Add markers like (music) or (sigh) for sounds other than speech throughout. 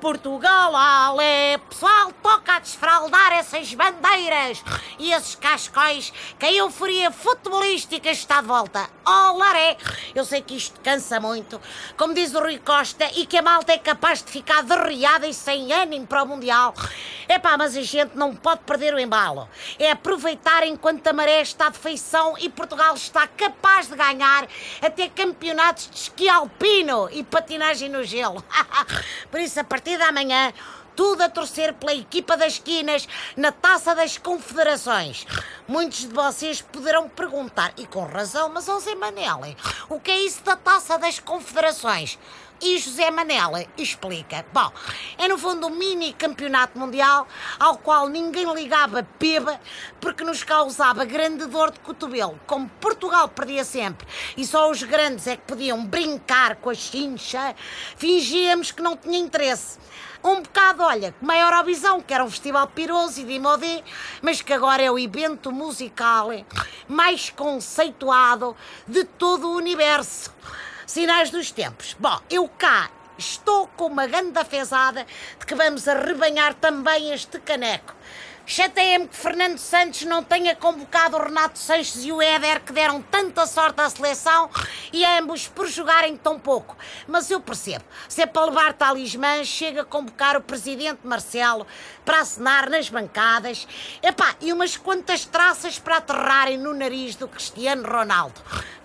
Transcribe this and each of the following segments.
Portugal, ale, pessoal, toca a desfraldar essas bandeiras e esses cascóis que a euforia futebolística está de volta. Olaré! Eu sei que isto cansa muito, como diz o Rui Costa, e que a malta é capaz de ficar derriada e sem ânimo para o Mundial. Epá, mas a gente não pode perder o embalo. É aproveitar enquanto a maré está de feição e Portugal está capaz de ganhar até campeonatos de esqui alpino e patinagem no gelo. (laughs) Por isso, a partir da manhã, tudo a torcer pela equipa das esquinas na Taça das Confederações. Muitos de vocês poderão perguntar, e com razão, mas ó Zé Manela, o que é isso da Taça das Confederações? E José Manela explica. Bom, é no fundo um mini campeonato mundial ao qual ninguém ligava peba porque nos causava grande dor de cotovelo. Como Portugal perdia sempre e só os grandes é que podiam brincar com a chincha, fingíamos que não tinha interesse. Um bocado, olha, como a Eurovisão, que era um festival piroso e de modé, mas que agora é o evento musical mais conceituado de todo o universo. Sinais dos tempos. Bom, eu cá estou com uma grande fezada de que vamos arrebanhar também este caneco. Chateia-me que Fernando Santos não tenha convocado o Renato Sanches e o Éder que deram tanta sorte à seleção e ambos por jogarem tão pouco. Mas eu percebo, se é para levar talismã, chega a convocar o presidente Marcelo para assinar nas bancadas epá, e umas quantas traças para aterrarem no nariz do Cristiano Ronaldo.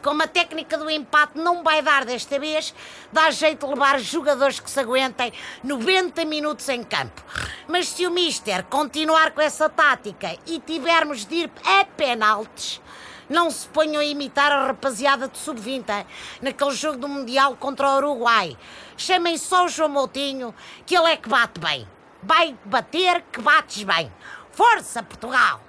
Como a técnica do empate não vai dar desta vez, dá jeito de levar jogadores que se aguentem 90 minutos em campo. Mas se o Mister continuar com essa tática e tivermos de ir a penaltis, não se ponham a imitar a rapaziada de sub-20 naquele jogo do Mundial contra o Uruguai. Chamem só o João Moutinho, que ele é que bate bem. Vai bater que bates bem. Força, Portugal!